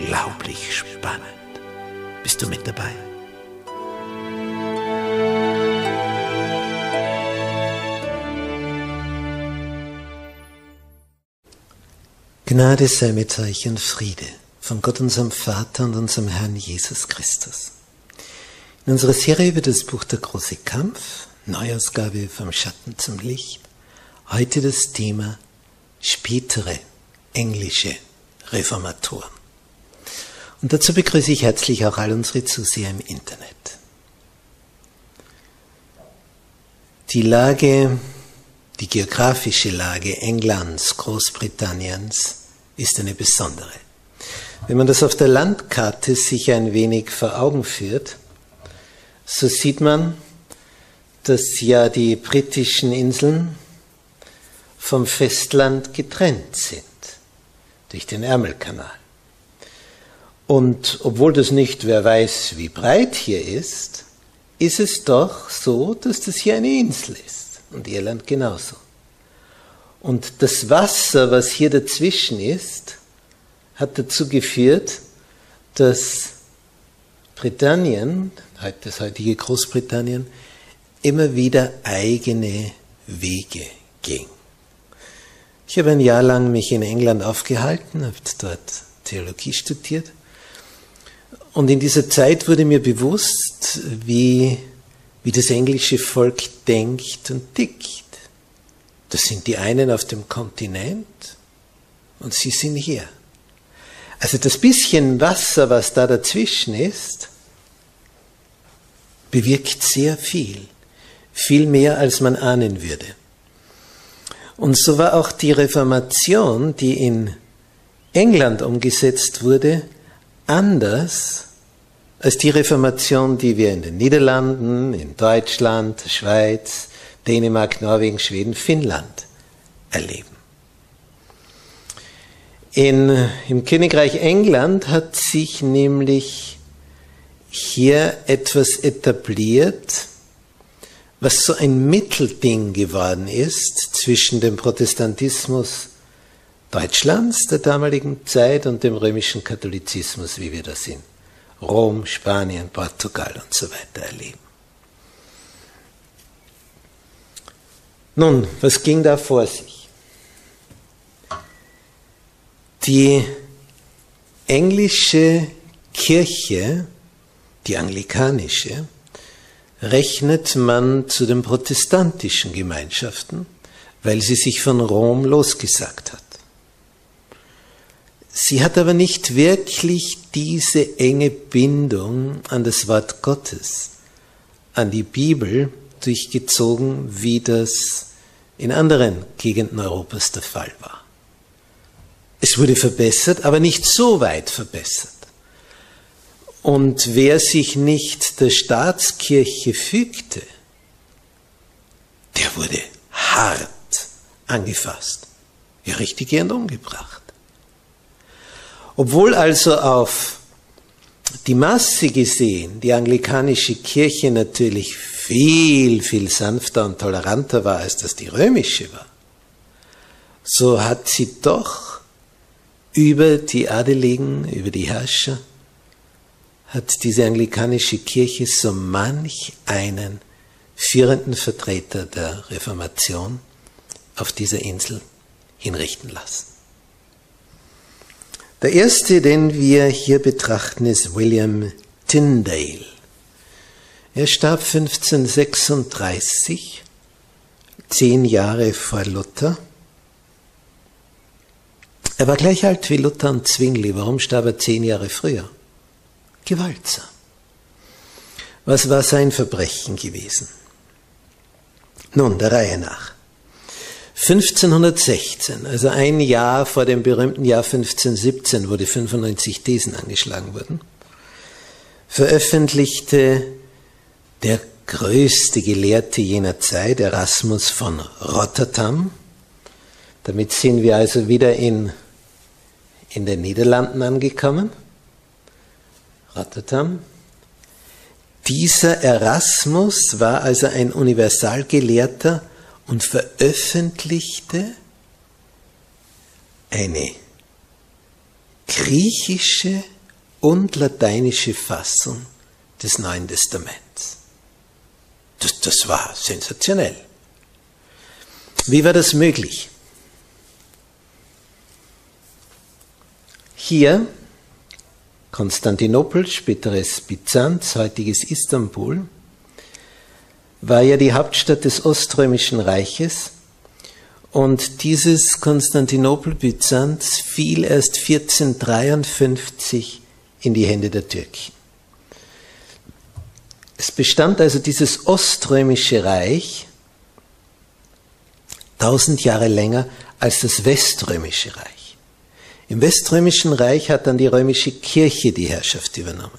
unglaublich spannend. Bist du mit dabei? Gnade sei mit euch und Friede von Gott unserem Vater und unserem Herrn Jesus Christus. In unserer Serie über das Buch Der große Kampf, Neuausgabe vom Schatten zum Licht, heute das Thema spätere englische Reformatoren. Und dazu begrüße ich herzlich auch all unsere Zuseher im Internet. Die Lage, die geografische Lage Englands, Großbritanniens ist eine besondere. Wenn man das auf der Landkarte sich ein wenig vor Augen führt, so sieht man, dass ja die britischen Inseln vom Festland getrennt sind durch den Ärmelkanal. Und obwohl das nicht, wer weiß, wie breit hier ist, ist es doch so, dass das hier eine Insel ist. Und Irland genauso. Und das Wasser, was hier dazwischen ist, hat dazu geführt, dass Britannien, das heutige Großbritannien, immer wieder eigene Wege ging. Ich habe ein Jahr lang mich in England aufgehalten, habe dort Theologie studiert und in dieser Zeit wurde mir bewusst, wie, wie das englische Volk denkt und tickt. Das sind die einen auf dem Kontinent und sie sind hier. Also das bisschen Wasser, was da dazwischen ist, bewirkt sehr viel. Viel mehr, als man ahnen würde. Und so war auch die Reformation, die in England umgesetzt wurde, anders als die Reformation, die wir in den Niederlanden, in Deutschland, Schweiz, Dänemark, Norwegen, Schweden, Finnland erleben. In, Im Königreich England hat sich nämlich hier etwas etabliert, was so ein Mittelding geworden ist zwischen dem Protestantismus Deutschlands der damaligen Zeit und dem römischen Katholizismus, wie wir das in Rom, Spanien, Portugal und so weiter erleben. Nun, was ging da vor sich? Die englische Kirche, die anglikanische, rechnet man zu den protestantischen Gemeinschaften, weil sie sich von Rom losgesagt hat. Sie hat aber nicht wirklich diese enge Bindung an das Wort Gottes, an die Bibel durchgezogen, wie das in anderen Gegenden Europas der Fall war. Es wurde verbessert, aber nicht so weit verbessert. Und wer sich nicht der Staatskirche fügte, der wurde hart angefasst, ja richtig gern umgebracht. Obwohl also auf die Masse gesehen, die anglikanische Kirche natürlich viel, viel sanfter und toleranter war, als das die römische war, so hat sie doch über die Adeligen, über die Herrscher, hat diese anglikanische Kirche so manch einen führenden Vertreter der Reformation auf dieser Insel hinrichten lassen. Der erste, den wir hier betrachten, ist William Tyndale. Er starb 1536, zehn Jahre vor Luther. Er war gleich alt wie Luther und Zwingli. Warum starb er zehn Jahre früher? Gewaltsam. Was war sein Verbrechen gewesen? Nun, der Reihe nach. 1516, also ein Jahr vor dem berühmten Jahr 1517, wo die 95 Thesen angeschlagen wurden, veröffentlichte der größte Gelehrte jener Zeit, Erasmus von Rotterdam, damit sind wir also wieder in, in den Niederlanden angekommen, Rotterdam. Dieser Erasmus war also ein Universalgelehrter, und veröffentlichte eine griechische und lateinische Fassung des Neuen Testaments. Das, das war sensationell. Wie war das möglich? Hier Konstantinopel, späteres Byzanz, heutiges Istanbul, war ja die Hauptstadt des Oströmischen Reiches und dieses Konstantinopel Byzanz fiel erst 1453 in die Hände der Türken. Es bestand also dieses Oströmische Reich tausend Jahre länger als das Weströmische Reich. Im Weströmischen Reich hat dann die römische Kirche die Herrschaft übernommen.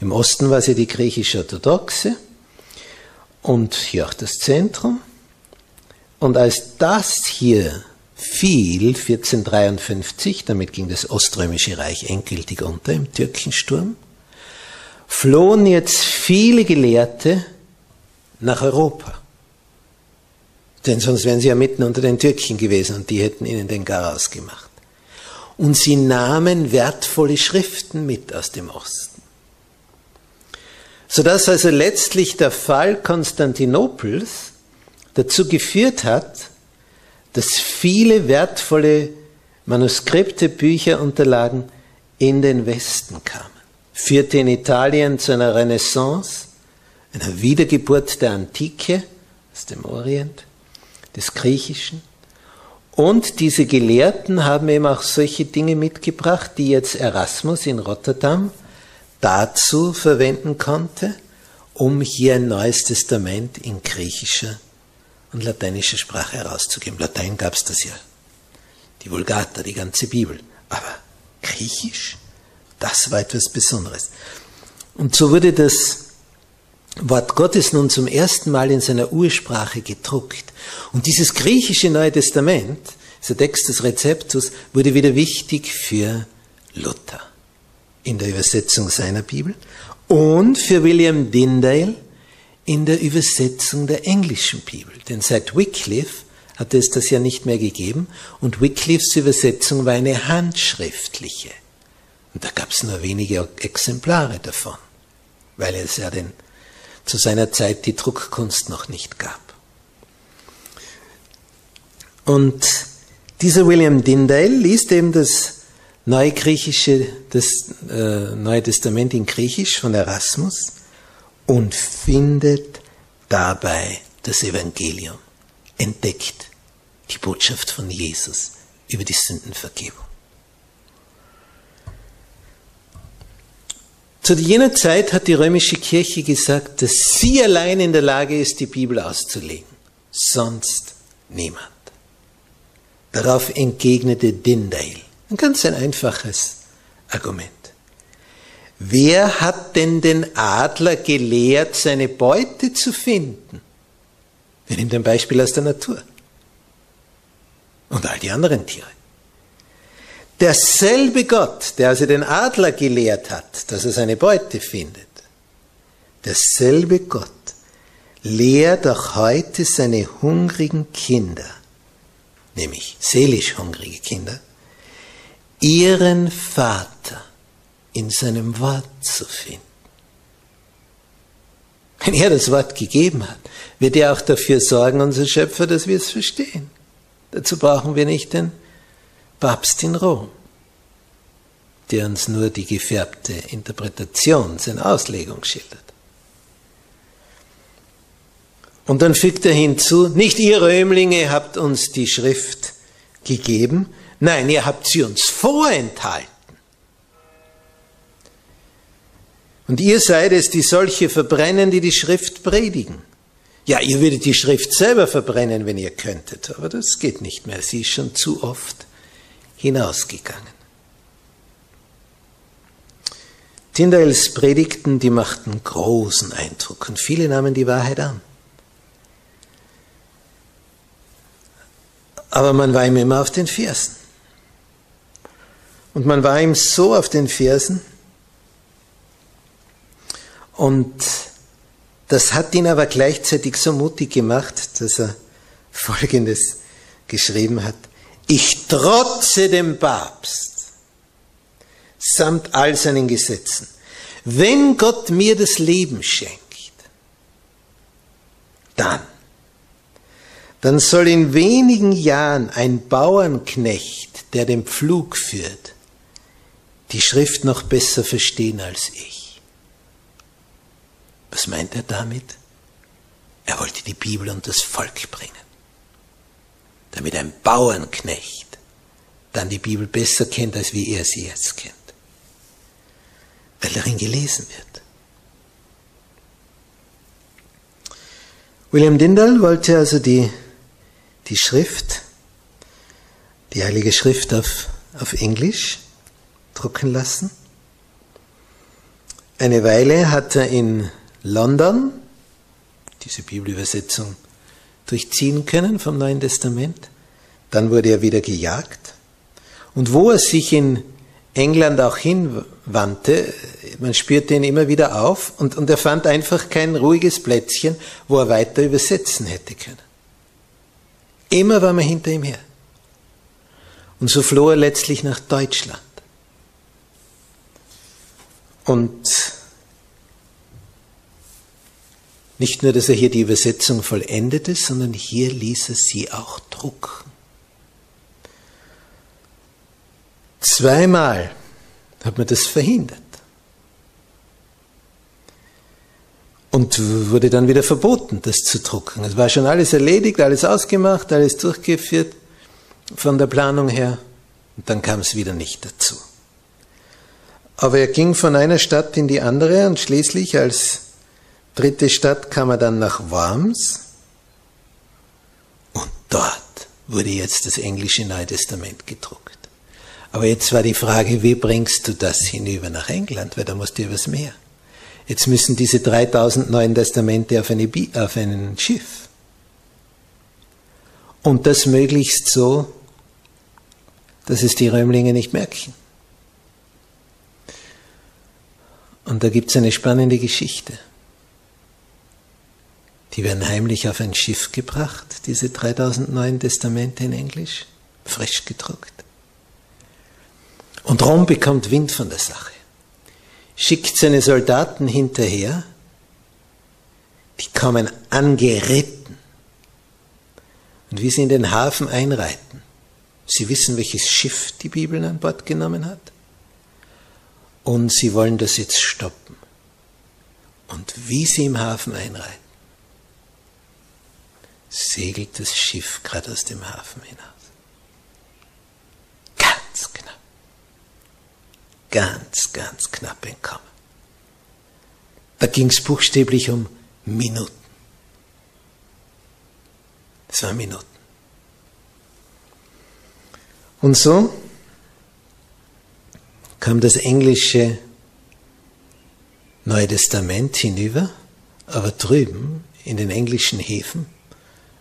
Im Osten war sie die griechisch-orthodoxe und hier auch das Zentrum. Und als das hier fiel, 1453, damit ging das Oströmische Reich endgültig unter im Türkensturm, flohen jetzt viele Gelehrte nach Europa. Denn sonst wären sie ja mitten unter den Türken gewesen und die hätten ihnen den Garaus gemacht. Und sie nahmen wertvolle Schriften mit aus dem Osten sodass also letztlich der Fall Konstantinopels dazu geführt hat, dass viele wertvolle Manuskripte, Bücher, Unterlagen in den Westen kamen. Führte in Italien zu einer Renaissance, einer Wiedergeburt der Antike aus dem Orient, des Griechischen. Und diese Gelehrten haben eben auch solche Dinge mitgebracht, die jetzt Erasmus in Rotterdam dazu verwenden konnte, um hier ein neues Testament in griechischer und lateinischer Sprache herauszugeben. Latein gab es das ja, die Vulgata, die ganze Bibel. Aber griechisch, das war etwas Besonderes. Und so wurde das Wort Gottes nun zum ersten Mal in seiner Ursprache gedruckt. Und dieses griechische Neue Testament, dieser Text des Rezeptus, wurde wieder wichtig für Luther in der Übersetzung seiner Bibel und für William Dindale in der Übersetzung der englischen Bibel. Denn seit Wycliffe hatte es das ja nicht mehr gegeben und Wycliffes Übersetzung war eine handschriftliche. Und da gab es nur wenige Exemplare davon, weil es ja den, zu seiner Zeit die Druckkunst noch nicht gab. Und dieser William Dindale liest eben das Neugriechische, das äh, Neue Testament in Griechisch von Erasmus und findet dabei das Evangelium, entdeckt die Botschaft von Jesus über die Sündenvergebung. Zu jener Zeit hat die römische Kirche gesagt, dass sie allein in der Lage ist, die Bibel auszulegen, sonst niemand. Darauf entgegnete Dindale, ein ganz ein einfaches Argument. Wer hat denn den Adler gelehrt, seine Beute zu finden? Wir nehmen ein Beispiel aus der Natur. Und all die anderen Tiere. Derselbe Gott, der also den Adler gelehrt hat, dass er seine Beute findet, derselbe Gott lehrt auch heute seine hungrigen Kinder, nämlich seelisch hungrige Kinder, ihren Vater in seinem Wort zu finden. Wenn er das Wort gegeben hat, wird er auch dafür sorgen, unser Schöpfer, dass wir es verstehen. Dazu brauchen wir nicht den Papst in Rom, der uns nur die gefärbte Interpretation, seine Auslegung schildert. Und dann fügt er hinzu, nicht ihr Römlinge habt uns die Schrift gegeben, nein, ihr habt sie uns vorenthalten. Und ihr seid es, die solche verbrennen, die die Schrift predigen. Ja, ihr würdet die Schrift selber verbrennen, wenn ihr könntet, aber das geht nicht mehr. Sie ist schon zu oft hinausgegangen. Tyndales Predigten, die machten großen Eindruck und viele nahmen die Wahrheit an. Aber man war ihm immer auf den Fersen. Und man war ihm so auf den Fersen, und das hat ihn aber gleichzeitig so mutig gemacht, dass er Folgendes geschrieben hat. Ich trotze dem Papst samt all seinen Gesetzen. Wenn Gott mir das Leben schenkt, dann, dann soll in wenigen Jahren ein Bauernknecht, der den Pflug führt, die Schrift noch besser verstehen als ich. Was meint er damit? Er wollte die Bibel und das Volk bringen, damit ein Bauernknecht dann die Bibel besser kennt, als wie er sie jetzt kennt, weil darin gelesen wird. William Dindal wollte also die, die Schrift, die Heilige Schrift auf, auf Englisch drucken lassen. Eine Weile hat er in London diese Bibelübersetzung durchziehen können vom Neuen Testament. Dann wurde er wieder gejagt. Und wo er sich in England auch hinwandte, man spürte ihn immer wieder auf und, und er fand einfach kein ruhiges Plätzchen, wo er weiter übersetzen hätte können. Immer war man hinter ihm her. Und so floh er letztlich nach Deutschland. Und nicht nur, dass er hier die Übersetzung vollendete, sondern hier ließ er sie auch drucken. Zweimal hat man das verhindert. Und wurde dann wieder verboten, das zu drucken. Es war schon alles erledigt, alles ausgemacht, alles durchgeführt von der Planung her. Und dann kam es wieder nicht dazu. Aber er ging von einer Stadt in die andere und schließlich, als Dritte Stadt kam er dann nach Worms und dort wurde jetzt das englische Neue Testament gedruckt. Aber jetzt war die Frage, wie bringst du das hinüber nach England, weil da musst du was mehr. Jetzt müssen diese 3000 Neuen Testamente auf, eine, auf ein Schiff. Und das möglichst so, dass es die Römlinge nicht merken. Und da gibt es eine spannende Geschichte. Die werden heimlich auf ein Schiff gebracht, diese 3000 Neuen Testamente in Englisch, frisch gedruckt. Und Rom bekommt Wind von der Sache, schickt seine Soldaten hinterher, die kommen angeritten. Und wie sie in den Hafen einreiten, sie wissen, welches Schiff die Bibel an Bord genommen hat, und sie wollen das jetzt stoppen. Und wie sie im Hafen einreiten, segelt das Schiff gerade aus dem Hafen hinaus. Ganz knapp. Ganz, ganz knapp entkommen. Da ging es buchstäblich um Minuten. Es waren Minuten. Und so kam das englische Neue Testament hinüber, aber drüben in den englischen Häfen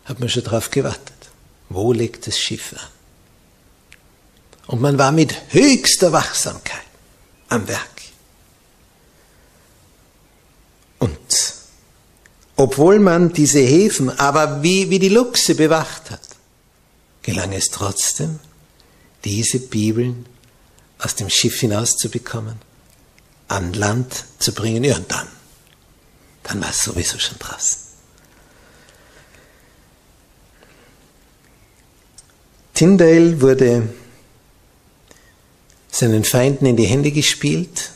hat man schon darauf gewartet. Wo legt das Schiff an? Und man war mit höchster Wachsamkeit am Werk. Und obwohl man diese Häfen aber wie, wie die Luchse bewacht hat, gelang es trotzdem, diese Bibeln aus dem Schiff hinauszubekommen, an Land zu bringen. Ja, und dann, dann war es sowieso schon draußen. Tyndale wurde seinen Feinden in die Hände gespielt,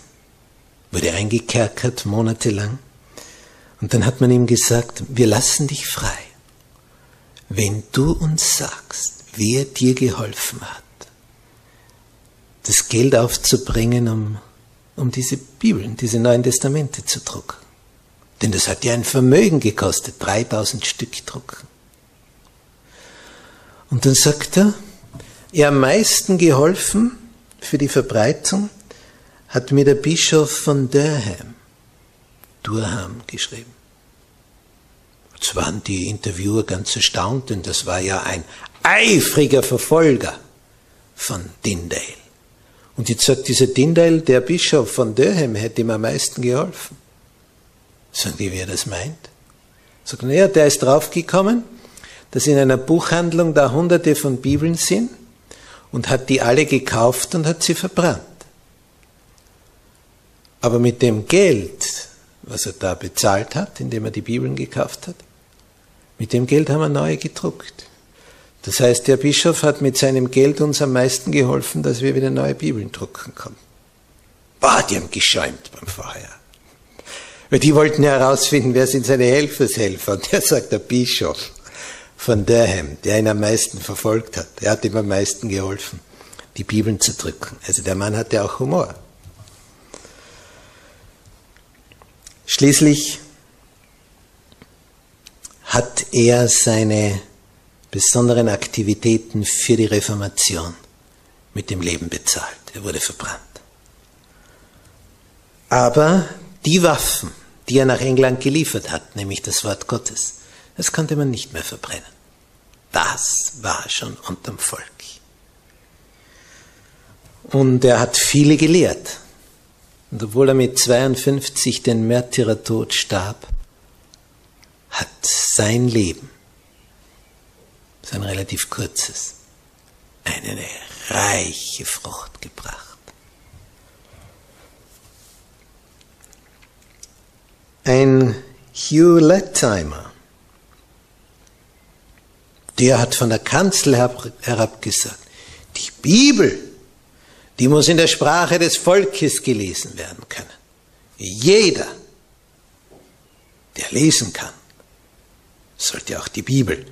wurde eingekerkert monatelang. Und dann hat man ihm gesagt, wir lassen dich frei, wenn du uns sagst, wer dir geholfen hat, das Geld aufzubringen, um, um diese Bibeln, diese Neuen Testamente zu drucken. Denn das hat ja ein Vermögen gekostet, 3000 Stück drucken. Und dann sagt er, er am meisten geholfen für die Verbreitung hat mir der Bischof von Durham, Durham geschrieben. Jetzt waren die Interviewer ganz erstaunt, denn das war ja ein eifriger Verfolger von Tyndale. Und jetzt sagt dieser Tyndale, der Bischof von Durham hätte ihm am meisten geholfen. Sagen die, wer das meint? Sagt, naja, der ist draufgekommen, dass in einer Buchhandlung da hunderte von Bibeln sind und hat die alle gekauft und hat sie verbrannt. Aber mit dem Geld, was er da bezahlt hat, indem er die Bibeln gekauft hat, mit dem Geld haben wir neue gedruckt. Das heißt, der Bischof hat mit seinem Geld uns am meisten geholfen, dass wir wieder neue Bibeln drucken konnten. Boah, die haben geschäumt beim Feuer. Weil die wollten ja herausfinden, wer sind seine Helfershelfer. Und der sagt, der Bischof von Durham, der ihn am meisten verfolgt hat. Er hat ihm am meisten geholfen, die Bibeln zu drücken. Also der Mann hatte auch Humor. Schließlich hat er seine besonderen Aktivitäten für die Reformation mit dem Leben bezahlt. Er wurde verbrannt. Aber die Waffen, die er nach England geliefert hat, nämlich das Wort Gottes, das konnte man nicht mehr verbrennen. Das war schon unterm Volk. Und er hat viele gelehrt. Und obwohl er mit 52 den Märtyrertod starb, hat sein Leben ist ein relativ kurzes, eine reiche Frucht gebracht. Ein Hugh Lettimer, der hat von der Kanzel herab gesagt, die Bibel, die muss in der Sprache des Volkes gelesen werden können. Jeder, der lesen kann, sollte auch die Bibel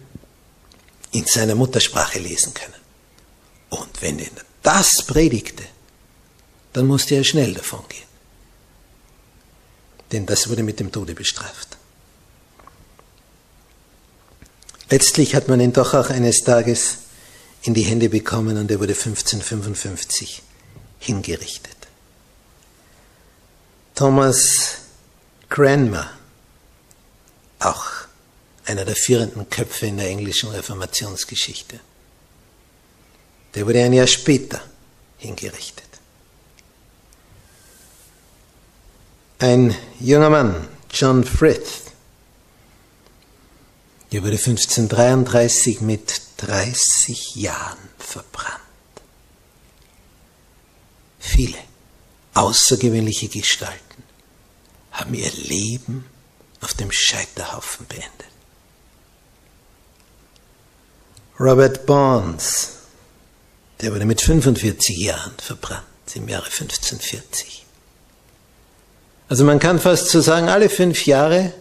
in seiner Muttersprache lesen können. Und wenn er das predigte, dann musste er schnell davon gehen. Denn das wurde mit dem Tode bestraft. Letztlich hat man ihn doch auch eines Tages in die Hände bekommen und er wurde 1555 hingerichtet. Thomas Cranmer, auch einer der führenden Köpfe in der englischen Reformationsgeschichte. Der wurde ein Jahr später hingerichtet. Ein junger Mann, John Frith, der wurde 1533 mit 30 Jahren verbrannt. Viele außergewöhnliche Gestalten haben ihr Leben auf dem Scheiterhaufen beendet. Robert Barnes, der wurde mit 45 Jahren verbrannt im Jahre 1540. Also man kann fast so sagen, alle fünf Jahre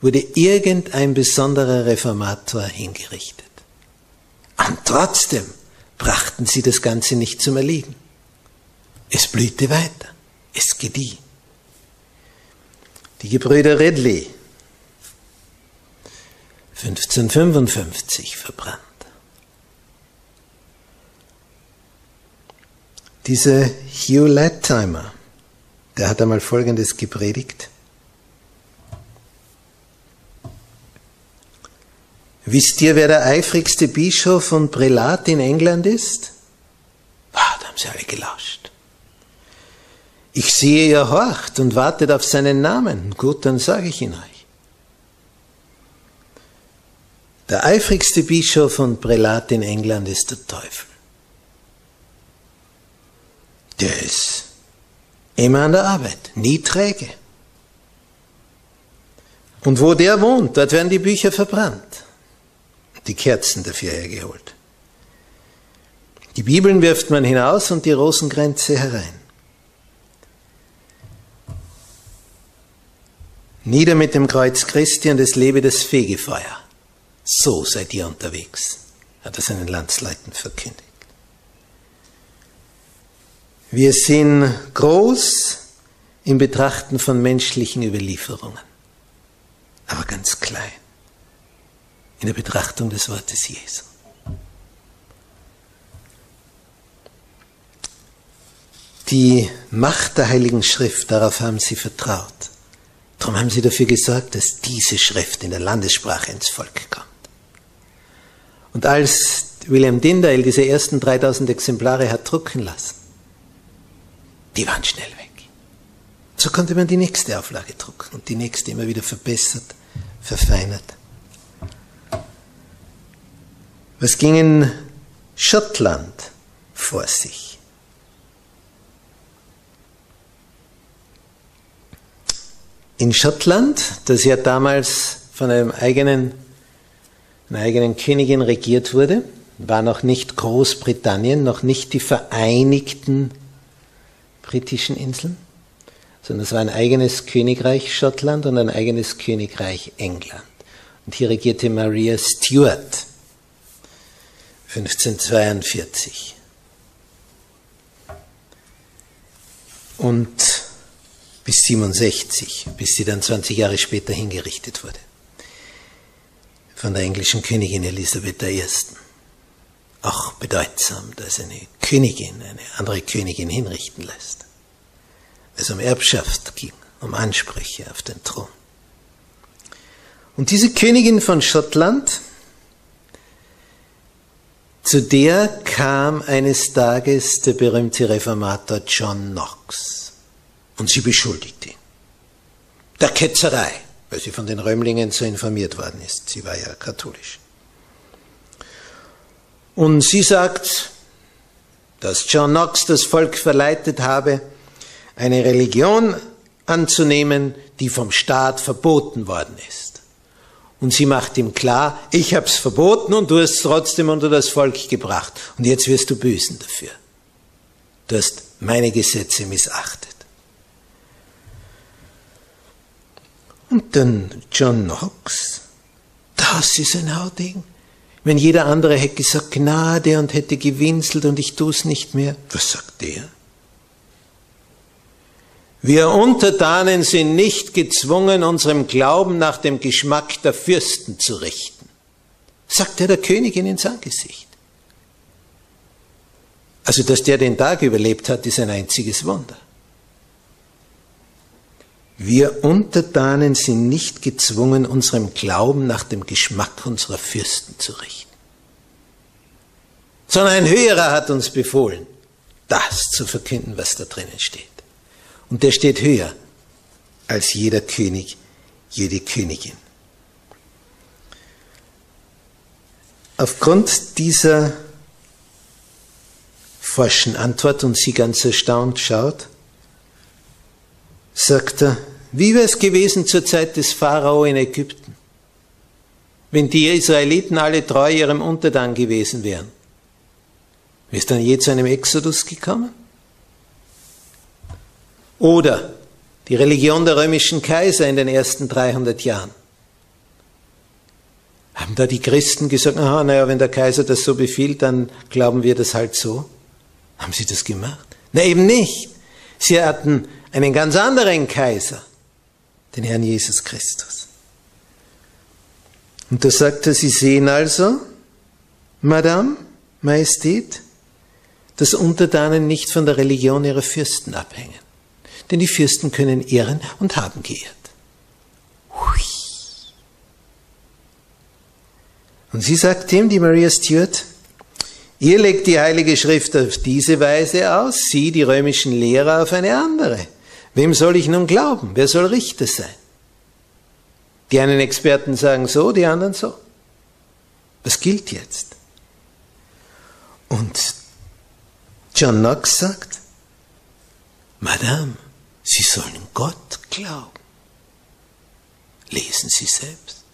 wurde irgendein besonderer Reformator hingerichtet. Und trotzdem brachten sie das Ganze nicht zum Erliegen. Es blühte weiter, es gedieh. Die Gebrüder Ridley, 1555 verbrannt. Dieser Hugh Latimer, der hat einmal Folgendes gepredigt. Wisst ihr, wer der eifrigste Bischof und Prälat in England ist? haben sie alle gelauscht. Ich sehe, ihr horcht und wartet auf seinen Namen. Gut, dann sage ich ihn euch. Der eifrigste Bischof und Prälat in England ist der Teufel. Der ist immer an der Arbeit, nie träge. Und wo der wohnt, dort werden die Bücher verbrannt, die Kerzen dafür hergeholt. Die Bibeln wirft man hinaus und die Rosenkränze herein. Nieder mit dem Kreuz Christi und es lebe das Fegefeuer. So seid ihr unterwegs, hat er seinen Landsleuten verkündigt. Wir sind groß im Betrachten von menschlichen Überlieferungen, aber ganz klein in der Betrachtung des Wortes Jesu. Die Macht der Heiligen Schrift, darauf haben sie vertraut. Darum haben sie dafür gesorgt, dass diese Schrift in der Landessprache ins Volk kommt. Und als William Tyndale diese ersten 3000 Exemplare hat drucken lassen, die waren schnell weg. So konnte man die nächste Auflage drucken und die nächste immer wieder verbessert, verfeinert. Was ging in Schottland vor sich? In Schottland, das ja damals von einem eigenen, einer eigenen Königin regiert wurde, war noch nicht Großbritannien, noch nicht die Vereinigten britischen Inseln, sondern es war ein eigenes Königreich Schottland und ein eigenes Königreich England. Und hier regierte Maria Stuart 1542. Und bis 67, bis sie dann 20 Jahre später hingerichtet wurde. Von der englischen Königin Elisabeth I. Auch bedeutsam, dass eine Königin eine andere Königin hinrichten lässt. Es um Erbschaft ging, um Ansprüche auf den Thron. Und diese Königin von Schottland, zu der kam eines Tages der berühmte Reformator John Knox und sie beschuldigte ihn. Der Ketzerei, weil sie von den Römlingen so informiert worden ist. Sie war ja katholisch. Und sie sagt, dass John Knox das Volk verleitet habe, eine Religion anzunehmen, die vom Staat verboten worden ist. Und sie macht ihm klar, ich habe es verboten und du hast es trotzdem unter das Volk gebracht. Und jetzt wirst du büßen dafür. Du hast meine Gesetze missachtet. Und dann John Knox, das ist ein Hauding. Wenn jeder andere hätte gesagt Gnade und hätte gewinselt und ich tue es nicht mehr, was sagt der? Wir Untertanen sind nicht gezwungen, unserem Glauben nach dem Geschmack der Fürsten zu richten, sagt er der Königin ins Angesicht. Also, dass der den Tag überlebt hat, ist ein einziges Wunder. Wir Untertanen sind nicht gezwungen, unserem Glauben nach dem Geschmack unserer Fürsten zu richten, sondern ein Höherer hat uns befohlen, das zu verkünden, was da drinnen steht. Und der steht höher als jeder König, jede Königin. Aufgrund dieser forschen Antwort und sie ganz erstaunt schaut, sagt er, wie wäre es gewesen zur Zeit des Pharao in Ägypten, wenn die Israeliten alle treu ihrem Untertan gewesen wären? Wäre es dann je zu einem Exodus gekommen? Oder die Religion der römischen Kaiser in den ersten 300 Jahren. Haben da die Christen gesagt, aha, naja, wenn der Kaiser das so befiehlt, dann glauben wir das halt so? Haben sie das gemacht? Na eben nicht. Sie hatten einen ganz anderen Kaiser, den Herrn Jesus Christus. Und da sagt er, Sie sehen also, Madame, Majestät, dass Untertanen nicht von der Religion ihrer Fürsten abhängen. Denn die Fürsten können ehren und haben geehrt. Hui. Und sie sagt ihm, die Maria Stuart, Ihr legt die Heilige Schrift auf diese Weise aus, Sie, die römischen Lehrer, auf eine andere. Wem soll ich nun glauben? Wer soll Richter sein? Die einen Experten sagen so, die anderen so. Was gilt jetzt? Und John Knox sagt, Madame, Sie sollen Gott glauben. Lesen Sie selbst.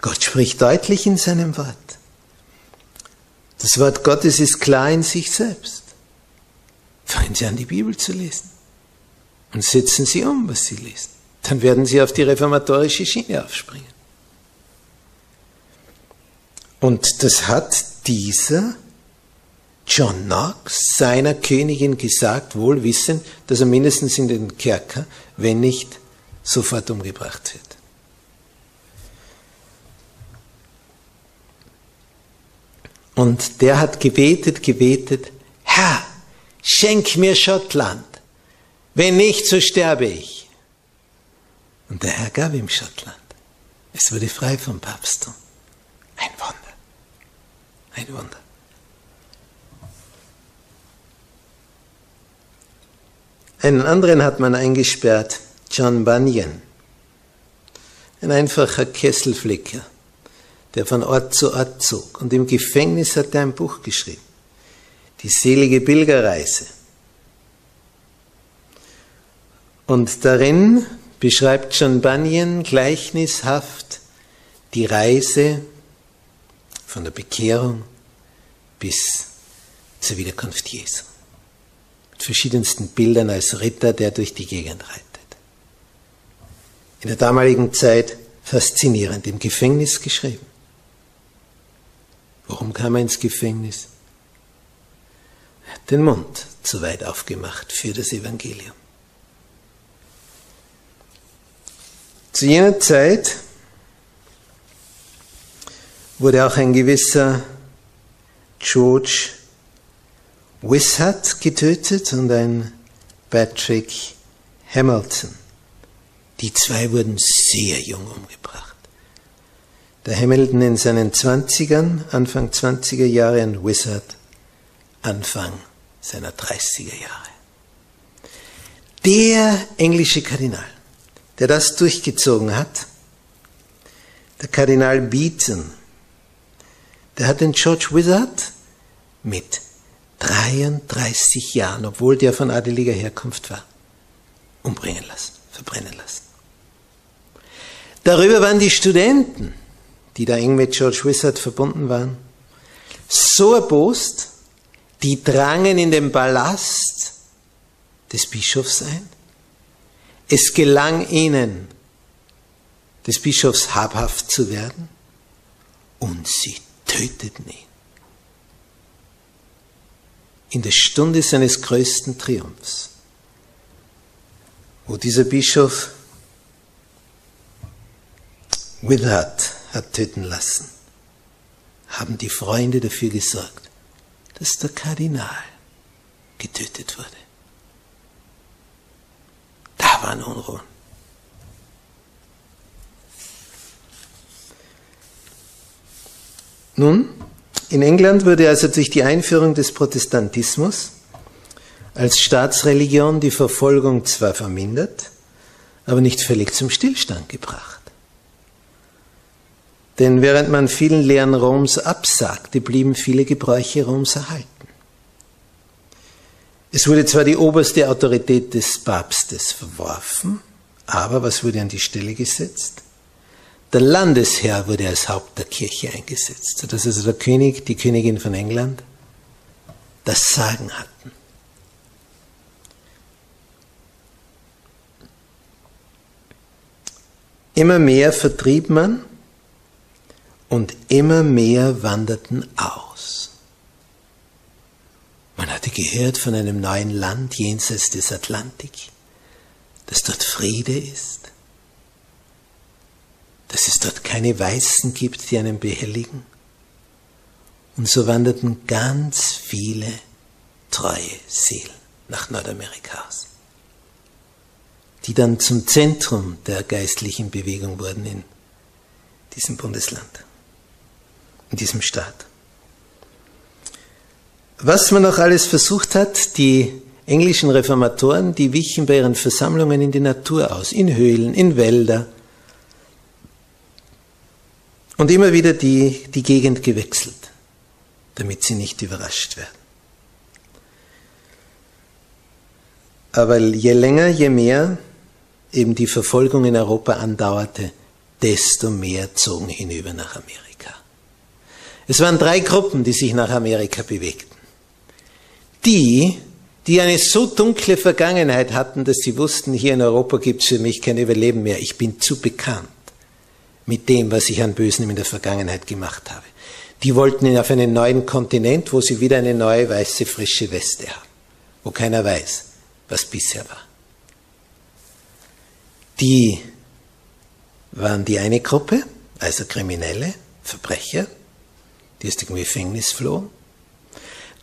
Gott spricht deutlich in seinem Wort. Das Wort Gottes ist klar in sich selbst. Fangen Sie an, die Bibel zu lesen. Und setzen Sie um, was Sie lesen. Dann werden Sie auf die reformatorische Schiene aufspringen. Und das hat dieser John Knox seiner Königin gesagt, wohl wissend, dass er mindestens in den Kerker, wenn nicht sofort umgebracht wird. Und der hat gebetet, gebetet, Herr, schenk mir Schottland, wenn nicht, so sterbe ich. Und der Herr gab ihm Schottland. Es wurde frei vom Papsttum. Ein Wunder. Ein Wunder. Einen anderen hat man eingesperrt, John Bunyan, ein einfacher Kesselflicker, der von Ort zu Ort zog. Und im Gefängnis hat er ein Buch geschrieben, die selige Pilgerreise. Und darin beschreibt John Bunyan gleichnishaft die Reise von der Bekehrung bis zur Wiederkunft Jesu mit verschiedensten Bildern als Ritter, der durch die Gegend reitet. In der damaligen Zeit faszinierend, im Gefängnis geschrieben. Warum kam er ins Gefängnis? Den Mund zu weit aufgemacht für das Evangelium. Zu jener Zeit wurde auch ein gewisser George Wishart getötet und ein Patrick Hamilton. Die zwei wurden sehr jung umgebracht. Der Hamilton in seinen Zwanzigern, Anfang 20er Jahre und Wishart Anfang seiner 30er Jahre. Der englische Kardinal, der das durchgezogen hat, der Kardinal Beaton, der hat den George Wizard mit 33 Jahren, obwohl der von adeliger Herkunft war, umbringen lassen, verbrennen lassen. Darüber waren die Studenten, die da eng mit George Wizard verbunden waren, so erbost, die drangen in den Palast des Bischofs ein. Es gelang ihnen, des Bischofs habhaft zu werden und sie töteten ihn in der Stunde seines größten Triumphs, wo dieser Bischof Willard hat töten lassen, haben die Freunde dafür gesorgt, dass der Kardinal getötet wurde. Da waren Unruhen. Nun, in England wurde also durch die Einführung des Protestantismus als Staatsreligion die Verfolgung zwar vermindert, aber nicht völlig zum Stillstand gebracht. Denn während man vielen Lehren Roms absagte, blieben viele Gebräuche Roms erhalten. Es wurde zwar die oberste Autorität des Papstes verworfen, aber was wurde an die Stelle gesetzt? Der Landesherr wurde als Haupt der Kirche eingesetzt, sodass also der König, die Königin von England das Sagen hatten. Immer mehr vertrieb man und immer mehr wanderten aus. Man hatte gehört von einem neuen Land jenseits des Atlantik, dass dort Friede ist, dass es dort keine Weißen gibt, die einen behelligen. Und so wanderten ganz viele treue Seelen nach Nordamerika aus, die dann zum Zentrum der geistlichen Bewegung wurden in diesem Bundesland. In diesem Staat. Was man noch alles versucht hat, die englischen Reformatoren, die wichen bei ihren Versammlungen in die Natur aus, in Höhlen, in Wälder und immer wieder die, die Gegend gewechselt, damit sie nicht überrascht werden. Aber je länger, je mehr eben die Verfolgung in Europa andauerte, desto mehr zogen hinüber nach Amerika. Es waren drei Gruppen, die sich nach Amerika bewegten. Die, die eine so dunkle Vergangenheit hatten, dass sie wussten, hier in Europa gibt es für mich kein Überleben mehr. Ich bin zu bekannt mit dem, was ich an Bösen in der Vergangenheit gemacht habe. Die wollten auf einen neuen Kontinent, wo sie wieder eine neue, weiße, frische Weste haben, wo keiner weiß, was bisher war. Die waren die eine Gruppe, also Kriminelle, Verbrecher, die aus dem Gefängnis flohen.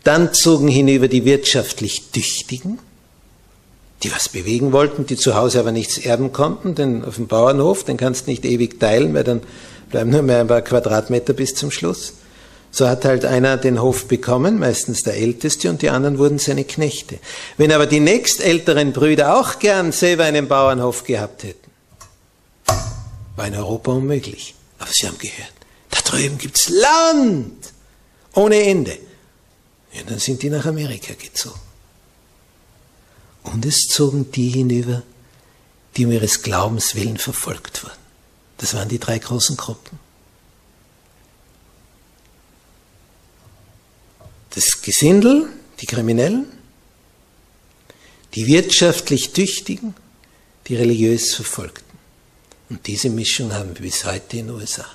Dann zogen hinüber die wirtschaftlich Tüchtigen, die was bewegen wollten, die zu Hause aber nichts erben konnten, denn auf dem Bauernhof, den kannst du nicht ewig teilen, weil dann bleiben nur mehr ein paar Quadratmeter bis zum Schluss. So hat halt einer den Hof bekommen, meistens der Älteste, und die anderen wurden seine Knechte. Wenn aber die nächstälteren Brüder auch gern selber einen Bauernhof gehabt hätten, war in Europa unmöglich. Aber sie haben gehört, da drüben gibt's Land ohne Ende. Ja, dann sind die nach Amerika gezogen. Und es zogen die hinüber, die um ihres Glaubens willen verfolgt wurden. Das waren die drei großen Gruppen. Das Gesindel, die Kriminellen, die wirtschaftlich Tüchtigen, die religiös Verfolgten. Und diese Mischung haben wir bis heute in den USA.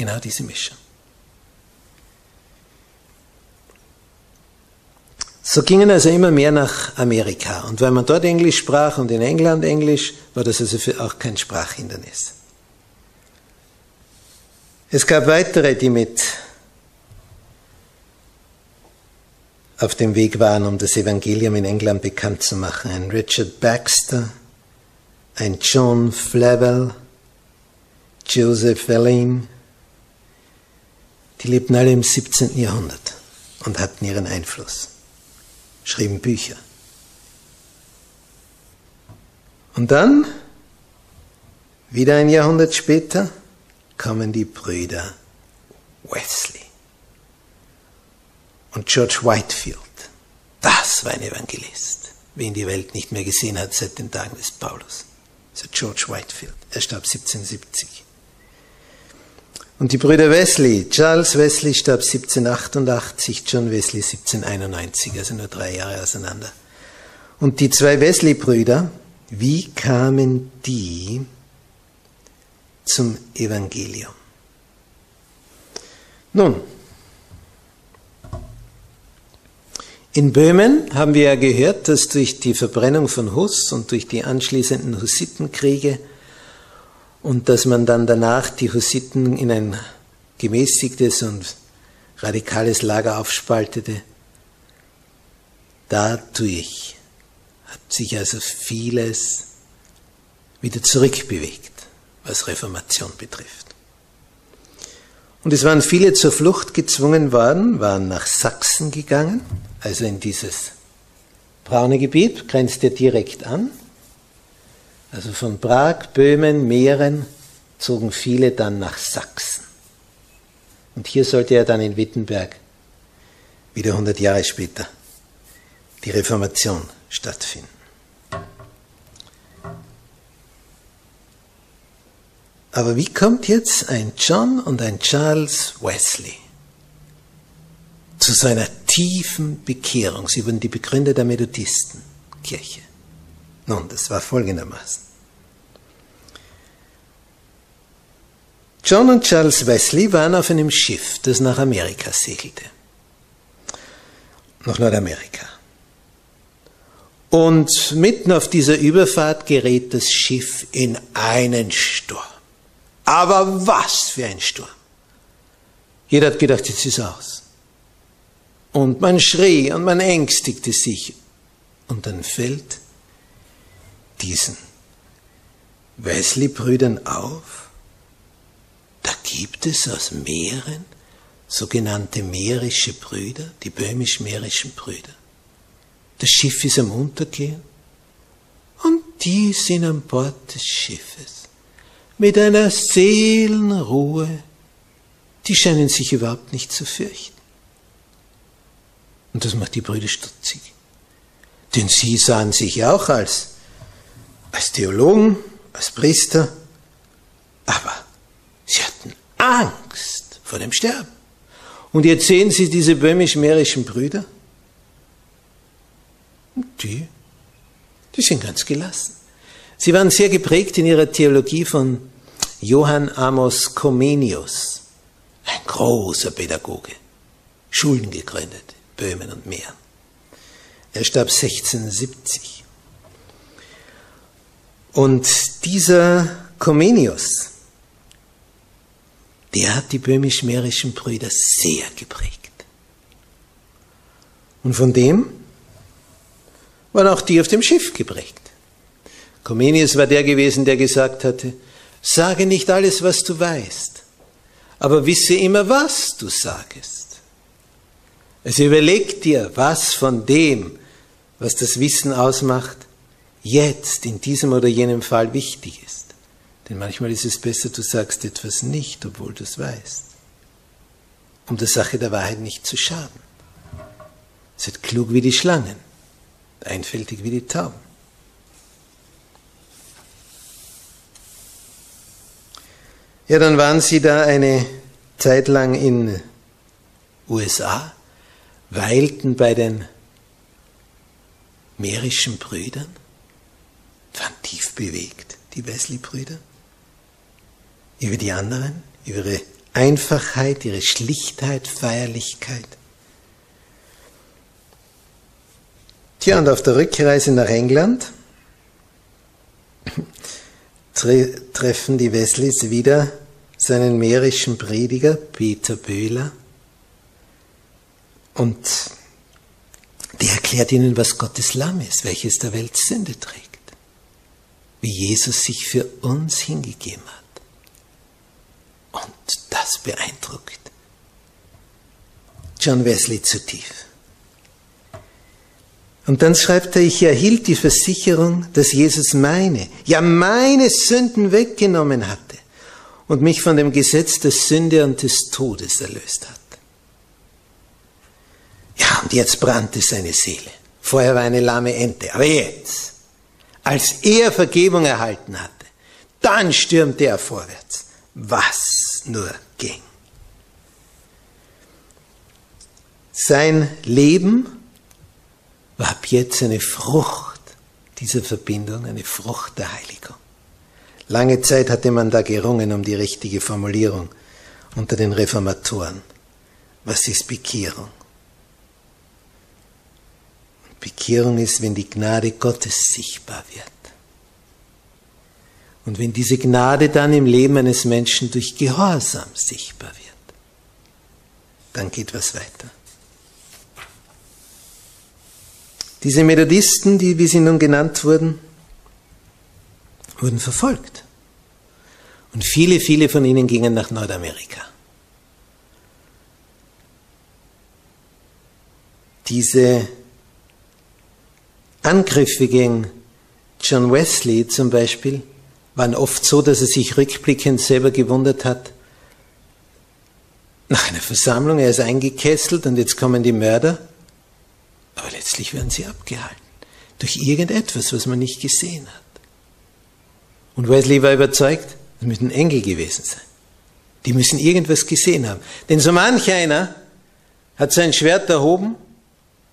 Genau diese Mischung. So gingen also immer mehr nach Amerika. Und weil man dort Englisch sprach und in England Englisch, war das also für auch kein Sprachhindernis. Es gab weitere, die mit auf dem Weg waren, um das Evangelium in England bekannt zu machen. Ein Richard Baxter, ein John Flavel, Joseph Welling. Die lebten alle im 17. Jahrhundert und hatten ihren Einfluss schrieben Bücher. Und dann, wieder ein Jahrhundert später, kommen die Brüder Wesley und George Whitefield. Das war ein Evangelist, wie ihn die Welt nicht mehr gesehen hat seit den Tagen des Paulus. So George Whitefield. Er starb 1770. Und die Brüder Wesley, Charles Wesley starb 1788, John Wesley 1791, also nur drei Jahre auseinander. Und die zwei Wesley-Brüder, wie kamen die zum Evangelium? Nun, in Böhmen haben wir ja gehört, dass durch die Verbrennung von Huss und durch die anschließenden Hussitenkriege und dass man dann danach die Hussiten in ein gemäßigtes und radikales Lager aufspaltete. Dadurch hat sich also vieles wieder zurückbewegt, was Reformation betrifft. Und es waren viele zur Flucht gezwungen worden, waren nach Sachsen gegangen, also in dieses braune Gebiet, grenzt er direkt an. Also von Prag, Böhmen, Mähren zogen viele dann nach Sachsen. Und hier sollte er dann in Wittenberg, wieder 100 Jahre später, die Reformation stattfinden. Aber wie kommt jetzt ein John und ein Charles Wesley zu seiner tiefen Bekehrung? Sie wurden die Begründer der Methodistenkirche. Nun, das war folgendermaßen. John und Charles Wesley waren auf einem Schiff, das nach Amerika segelte. Nach Nordamerika. Und mitten auf dieser Überfahrt gerät das Schiff in einen Sturm. Aber was für ein Sturm. Jeder hat gedacht, jetzt ist aus. Und man schrie und man ängstigte sich. Und dann fällt diesen Wesley-Brüdern auf, da gibt es aus Meeren sogenannte mährische Brüder, die böhmisch-mährischen Brüder. Das Schiff ist am Untergehen und die sind an Bord des Schiffes mit einer Seelenruhe, die scheinen sich überhaupt nicht zu fürchten. Und das macht die Brüder stutzig. Denn sie sahen sich auch als, als Theologen, als Priester, aber sie hatten Angst vor dem Sterben. Und jetzt sehen Sie diese böhmisch-mährischen Brüder. Die, die sind ganz gelassen. Sie waren sehr geprägt in ihrer Theologie von Johann Amos Comenius, ein großer Pädagoge, Schulen gegründet, Böhmen und Mähren. Er starb 1670. Und dieser Comenius, der hat die böhmisch-mährischen Brüder sehr geprägt. Und von dem waren auch die auf dem Schiff geprägt. Comenius war der gewesen, der gesagt hatte, sage nicht alles, was du weißt, aber wisse immer, was du sagst. Also überleg dir, was von dem, was das Wissen ausmacht, jetzt in diesem oder jenem Fall wichtig ist. Denn manchmal ist es besser, du sagst etwas nicht, obwohl du es weißt, um der Sache der Wahrheit nicht zu schaden. Seid klug wie die Schlangen, einfältig wie die Tauben. Ja, dann waren sie da eine Zeit lang in USA, weilten bei den mährischen Brüdern, waren tief bewegt, die Wesley-Brüder. Über die anderen, über ihre Einfachheit, ihre Schlichtheit, Feierlichkeit. Tja, und auf der Rückreise nach England tre treffen die Wesleys wieder seinen mährischen Prediger Peter Böhler. Und der erklärt ihnen, was Gottes Lamm ist, welches der Welt Sünde trägt, wie Jesus sich für uns hingegeben hat. Und das beeindruckt John Wesley zu tief. Und dann schreibt er, ich erhielt die Versicherung, dass Jesus meine, ja meine Sünden weggenommen hatte und mich von dem Gesetz der Sünde und des Todes erlöst hat. Ja, und jetzt brannte seine Seele. Vorher war eine lahme Ente, aber jetzt, als er Vergebung erhalten hatte, dann stürmte er vorwärts was nur ging. Sein Leben war ab jetzt eine Frucht dieser Verbindung, eine Frucht der Heiligung. Lange Zeit hatte man da gerungen um die richtige Formulierung unter den Reformatoren. Was ist Bekehrung? Bekehrung ist, wenn die Gnade Gottes sichtbar wird. Und wenn diese Gnade dann im Leben eines Menschen durch Gehorsam sichtbar wird, dann geht was weiter. Diese Methodisten, die, wie sie nun genannt wurden, wurden verfolgt. Und viele, viele von ihnen gingen nach Nordamerika. Diese Angriffe gegen John Wesley zum Beispiel waren oft so, dass er sich rückblickend selber gewundert hat, nach einer Versammlung, er ist eingekesselt und jetzt kommen die Mörder, aber letztlich werden sie abgehalten durch irgendetwas, was man nicht gesehen hat. Und Wesley war überzeugt, es müssen Engel gewesen sein. Die müssen irgendwas gesehen haben. Denn so manch einer hat sein Schwert erhoben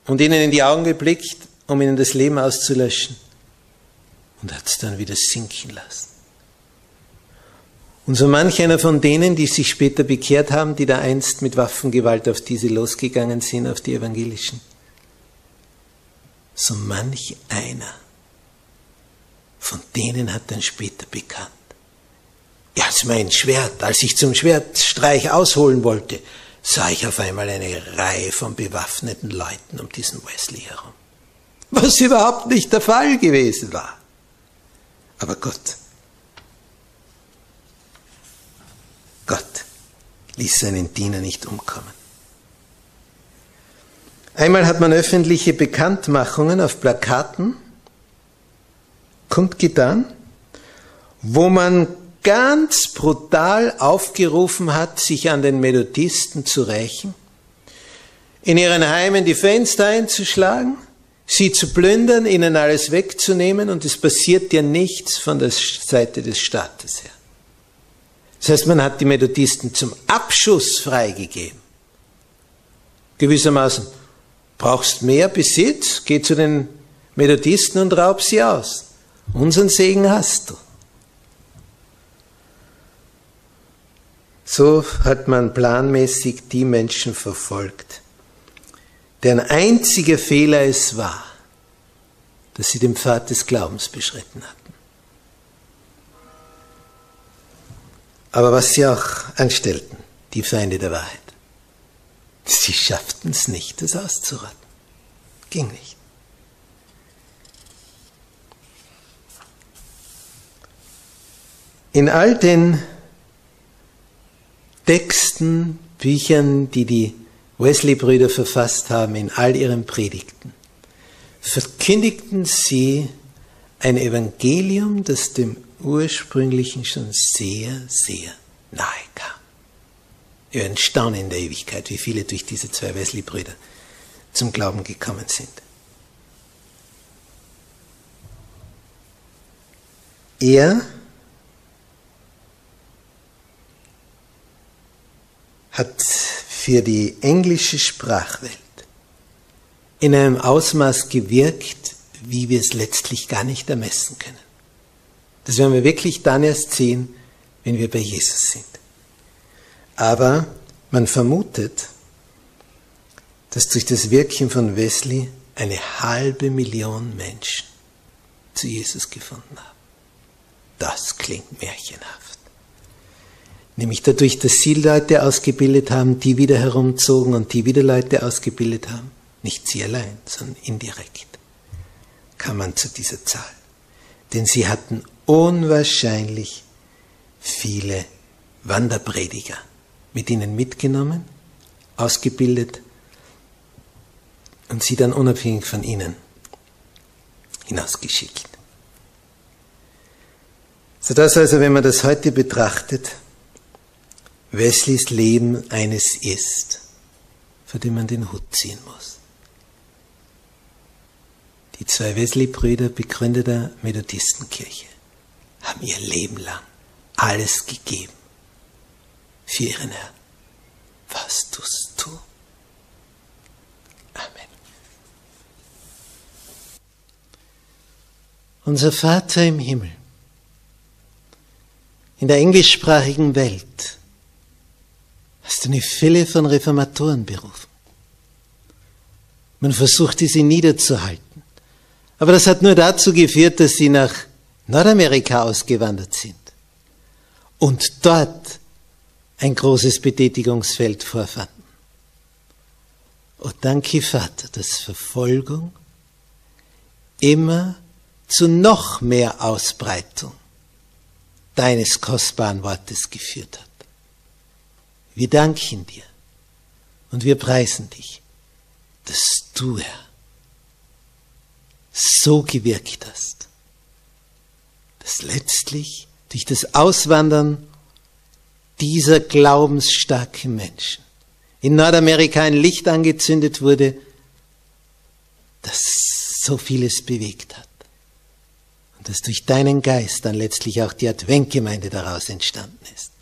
und ihnen in die Augen geblickt, um ihnen das Leben auszulöschen und hat es dann wieder sinken lassen. Und so manch einer von denen, die sich später bekehrt haben, die da einst mit Waffengewalt auf diese losgegangen sind, auf die Evangelischen, so manch einer von denen hat dann später bekannt. Ja, als mein Schwert, als ich zum Schwertstreich ausholen wollte, sah ich auf einmal eine Reihe von bewaffneten Leuten um diesen Wesley herum. Was überhaupt nicht der Fall gewesen war. Aber Gott, Gott ließ seinen Diener nicht umkommen. Einmal hat man öffentliche Bekanntmachungen auf Plakaten kundgetan, wo man ganz brutal aufgerufen hat, sich an den Methodisten zu rächen, in ihren Heimen die Fenster einzuschlagen, sie zu plündern, ihnen alles wegzunehmen und es passiert ja nichts von der Seite des Staates her. Das heißt, man hat die Methodisten zum Abschuss freigegeben. Gewissermaßen, brauchst mehr Besitz, geh zu den Methodisten und raub sie aus. Unseren Segen hast du. So hat man planmäßig die Menschen verfolgt, deren einziger Fehler es war, dass sie den Pfad des Glaubens beschritten hatten. Aber was sie auch anstellten, die Feinde der Wahrheit, sie schafften es nicht, das auszurotten. Ging nicht. In all den Texten, Büchern, die die Wesley-Brüder verfasst haben, in all ihren Predigten, verkündigten sie ein Evangelium, das dem ursprünglichen schon sehr, sehr nahe kam. Wir werden staunen in der Ewigkeit, wie viele durch diese zwei Wesley-Brüder zum Glauben gekommen sind. Er hat für die englische Sprachwelt in einem Ausmaß gewirkt, wie wir es letztlich gar nicht ermessen können. Das werden wir wirklich dann erst sehen, wenn wir bei Jesus sind. Aber man vermutet, dass durch das Wirken von Wesley eine halbe Million Menschen zu Jesus gefunden haben. Das klingt märchenhaft. Nämlich dadurch, dass sie Leute ausgebildet haben, die wieder herumzogen und die wieder Leute ausgebildet haben. Nicht sie allein, sondern indirekt kam man zu dieser Zahl. Denn sie hatten unwahrscheinlich viele Wanderprediger mit ihnen mitgenommen, ausgebildet und sie dann unabhängig von ihnen hinausgeschickt. Sodass also, wenn man das heute betrachtet, Wesleys Leben eines ist, vor dem man den Hut ziehen muss. Die zwei Wesley-Brüder, Begründer der Methodistenkirche, haben ihr Leben lang alles gegeben für ihren Herrn. Was tust du? Amen. Unser Vater im Himmel, in der englischsprachigen Welt hast du eine Fülle von Reformatoren berufen. Man versuchte sie niederzuhalten. Aber das hat nur dazu geführt, dass sie nach Nordamerika ausgewandert sind und dort ein großes Betätigungsfeld vorfanden. Und danke, Vater, dass Verfolgung immer zu noch mehr Ausbreitung deines kostbaren Wortes geführt hat. Wir danken dir und wir preisen dich, dass du, Herr, so gewirkt hast, dass letztlich durch das Auswandern dieser glaubensstarken Menschen in Nordamerika ein Licht angezündet wurde, das so vieles bewegt hat. Und dass durch deinen Geist dann letztlich auch die Adventgemeinde daraus entstanden ist.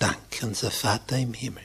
Hab Dank, unser Vater im Himmel.